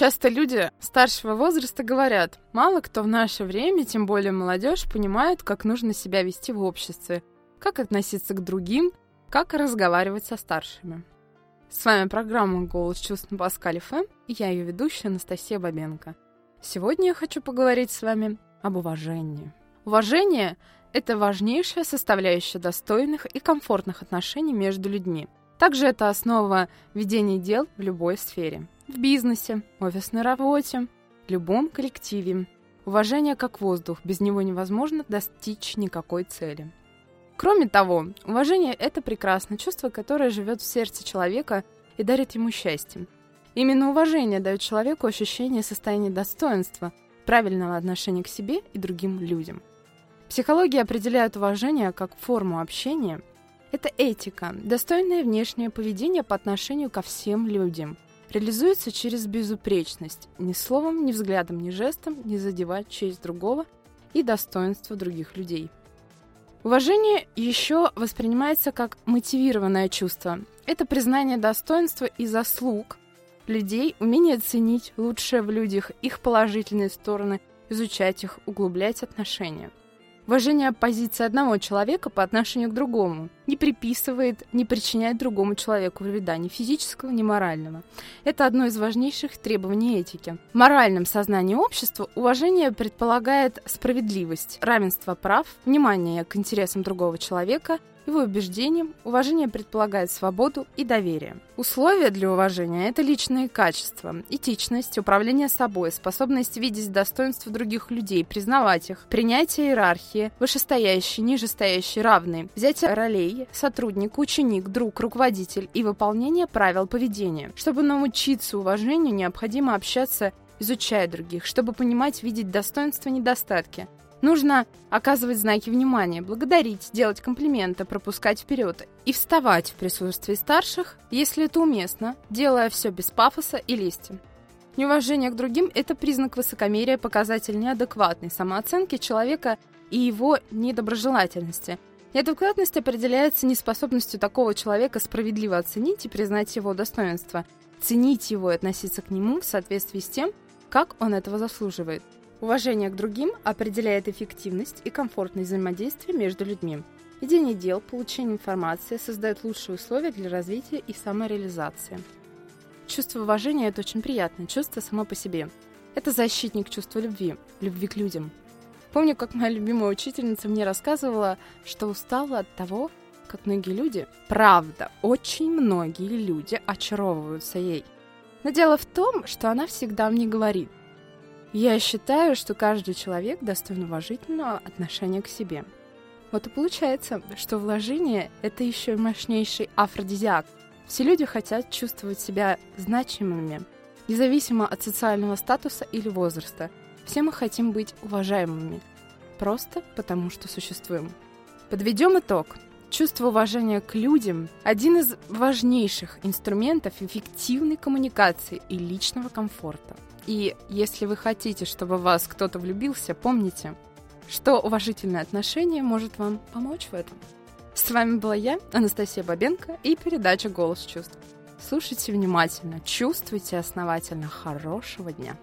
Часто люди старшего возраста говорят, мало кто в наше время, тем более молодежь, понимает, как нужно себя вести в обществе, как относиться к другим, как разговаривать со старшими. С вами программа «Голос чувств» на Паскале ФМ и я ее ведущая Анастасия Бабенко. Сегодня я хочу поговорить с вами об уважении. Уважение – это важнейшая составляющая достойных и комфортных отношений между людьми. Также это основа ведения дел в любой сфере – в бизнесе, офисной работе, любом коллективе. Уважение как воздух, без него невозможно достичь никакой цели. Кроме того, уважение – это прекрасное чувство, которое живет в сердце человека и дарит ему счастье. Именно уважение дает человеку ощущение состояния достоинства, правильного отношения к себе и другим людям. Психология определяет уважение как форму общения. Это этика, достойное внешнее поведение по отношению ко всем людям – реализуется через безупречность, ни словом, ни взглядом, ни жестом не задевать честь другого и достоинство других людей. Уважение еще воспринимается как мотивированное чувство. Это признание достоинства и заслуг людей, умение ценить лучшее в людях, их положительные стороны, изучать их, углублять отношения. Уважение позиции одного человека по отношению к другому не приписывает, не причиняет другому человеку вреда ни физического, ни морального. Это одно из важнейших требований этики. В моральном сознании общества уважение предполагает справедливость, равенство прав, внимание к интересам другого человека, его убеждениям уважение предполагает свободу и доверие. Условия для уважения – это личные качества, этичность, управление собой, способность видеть достоинства других людей, признавать их, принятие иерархии, вышестоящий, нижестоящий, равный, взятие ролей, сотрудник, ученик, друг, руководитель и выполнение правил поведения. Чтобы научиться уважению, необходимо общаться изучая других, чтобы понимать, видеть достоинства и недостатки, Нужно оказывать знаки внимания, благодарить, делать комплименты, пропускать вперед и вставать в присутствии старших, если это уместно, делая все без пафоса и лести. Неуважение к другим – это признак высокомерия, показатель неадекватной самооценки человека и его недоброжелательности. Неадекватность определяется неспособностью такого человека справедливо оценить и признать его достоинство, ценить его и относиться к нему в соответствии с тем, как он этого заслуживает – Уважение к другим определяет эффективность и комфортность взаимодействия между людьми. Ведение дел, получение информации создает лучшие условия для развития и самореализации. Чувство уважения – это очень приятное чувство само по себе. Это защитник чувства любви, любви к людям. Помню, как моя любимая учительница мне рассказывала, что устала от того, как многие люди, правда, очень многие люди очаровываются ей. Но дело в том, что она всегда мне говорит, я считаю, что каждый человек достоин уважительного отношения к себе. Вот и получается, что вложение — это еще и мощнейший афродизиак. Все люди хотят чувствовать себя значимыми, независимо от социального статуса или возраста. Все мы хотим быть уважаемыми, просто потому что существуем. Подведем итог. Чувство уважения к людям – один из важнейших инструментов эффективной коммуникации и личного комфорта – и если вы хотите, чтобы вас кто-то влюбился, помните, что уважительное отношение может вам помочь в этом. С вами была я, Анастасия Бабенко, и передача «Голос чувств». Слушайте внимательно, чувствуйте основательно. Хорошего дня!